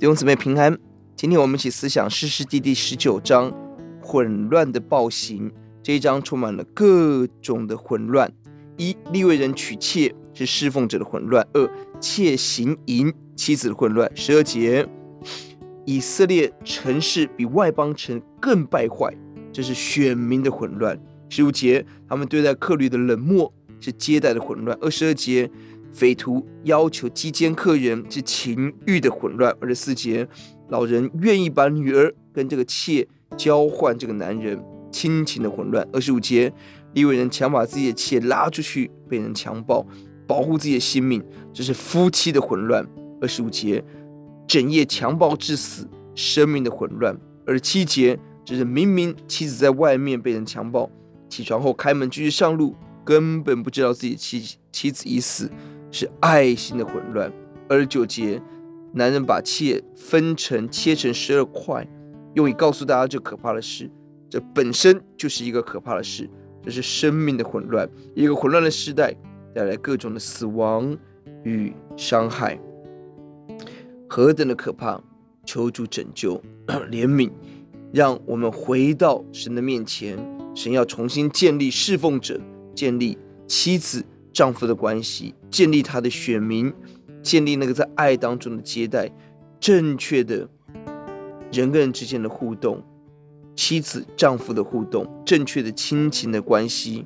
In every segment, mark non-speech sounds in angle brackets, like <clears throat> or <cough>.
弟兄姊妹平安，今天我们一起思想士师记第十九章混乱的暴行。这一章充满了各种的混乱：一、利未人娶妾是侍奉者的混乱；二、妾行淫妻子的混乱。十二节，以色列城市比外邦城更败坏，这是选民的混乱。十五节，他们对待客旅的冷漠是接待的混乱。二十二节。匪徒要求击奸客人是情欲的混乱。二十四节，老人愿意把女儿跟这个妾交换，这个男人亲情的混乱。二十五节，利未人强把自己的妾拉出去，被人强暴，保护自己的性命，这是夫妻的混乱。二十五节，整夜强暴致死，生命的混乱。二十七节，这是明明妻子在外面被人强暴，起床后开门继续上路，根本不知道自己妻妻子已死。是爱心的混乱。二十九节，男人把妾分成切成十二块，用以告诉大家这可怕的事。这本身就是一个可怕的事，这是生命的混乱。一个混乱的时代带来各种的死亡与伤害，何等的可怕！求助拯救 <clears throat> 怜悯，让我们回到神的面前。神要重新建立侍奉者，建立妻子。丈夫的关系，建立他的选民，建立那个在爱当中的接待，正确的人跟人之间的互动，妻子丈夫的互动，正确的亲情的关系，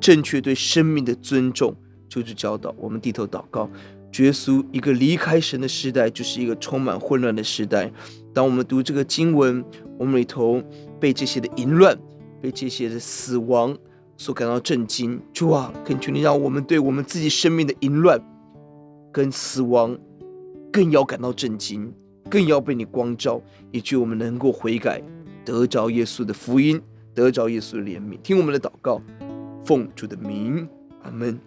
正确对生命的尊重，就是教导我们低头祷告。绝俗，一个离开神的时代，就是一个充满混乱的时代。当我们读这个经文，我们里头被这些的淫乱，被这些的死亡。所感到震惊，主啊，恳求你让我们对我们自己生命的淫乱跟死亡，更要感到震惊，更要被你光照，以及我们能够悔改，得着耶稣的福音，得着耶稣的怜悯。听我们的祷告，奉主的名，阿门。